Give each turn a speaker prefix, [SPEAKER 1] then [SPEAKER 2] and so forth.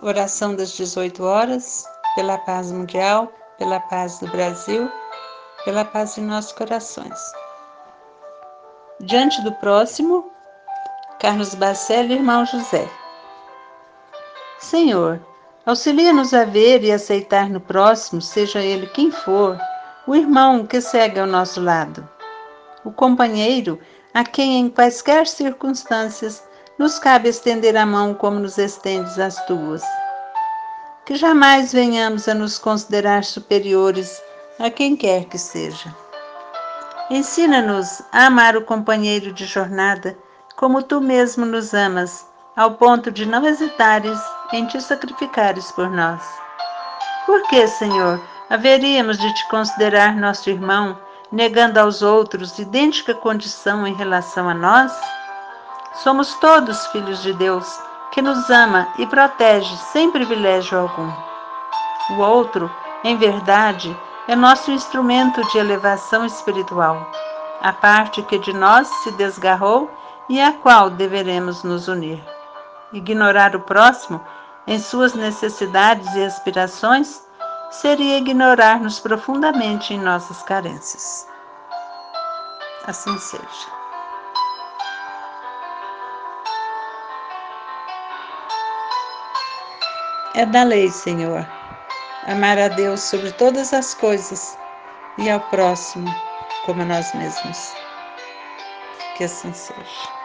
[SPEAKER 1] Oração das 18 horas, pela paz mundial, pela paz do Brasil, pela paz em nossos corações. Diante do próximo, Carlos Bacelli, irmão José. Senhor, auxilia-nos a ver e aceitar no próximo, seja ele quem for, o irmão que segue ao nosso lado, o companheiro a quem, em quaisquer circunstâncias, nos cabe estender a mão como nos estendes as tuas. Que jamais venhamos a nos considerar superiores a quem quer que seja. Ensina-nos a amar o companheiro de jornada como tu mesmo nos amas, ao ponto de não hesitares em te sacrificares por nós. Por que, Senhor, haveríamos de te considerar nosso irmão, negando aos outros idêntica condição em relação a nós? Somos todos filhos de Deus, que nos ama e protege sem privilégio algum. O outro, em verdade, é nosso instrumento de elevação espiritual, a parte que de nós se desgarrou e à qual deveremos nos unir. Ignorar o próximo em suas necessidades e aspirações seria ignorar-nos profundamente em nossas carências. Assim seja. É da lei, Senhor, amar a Deus sobre todas as coisas e ao próximo como a nós mesmos. Que assim seja.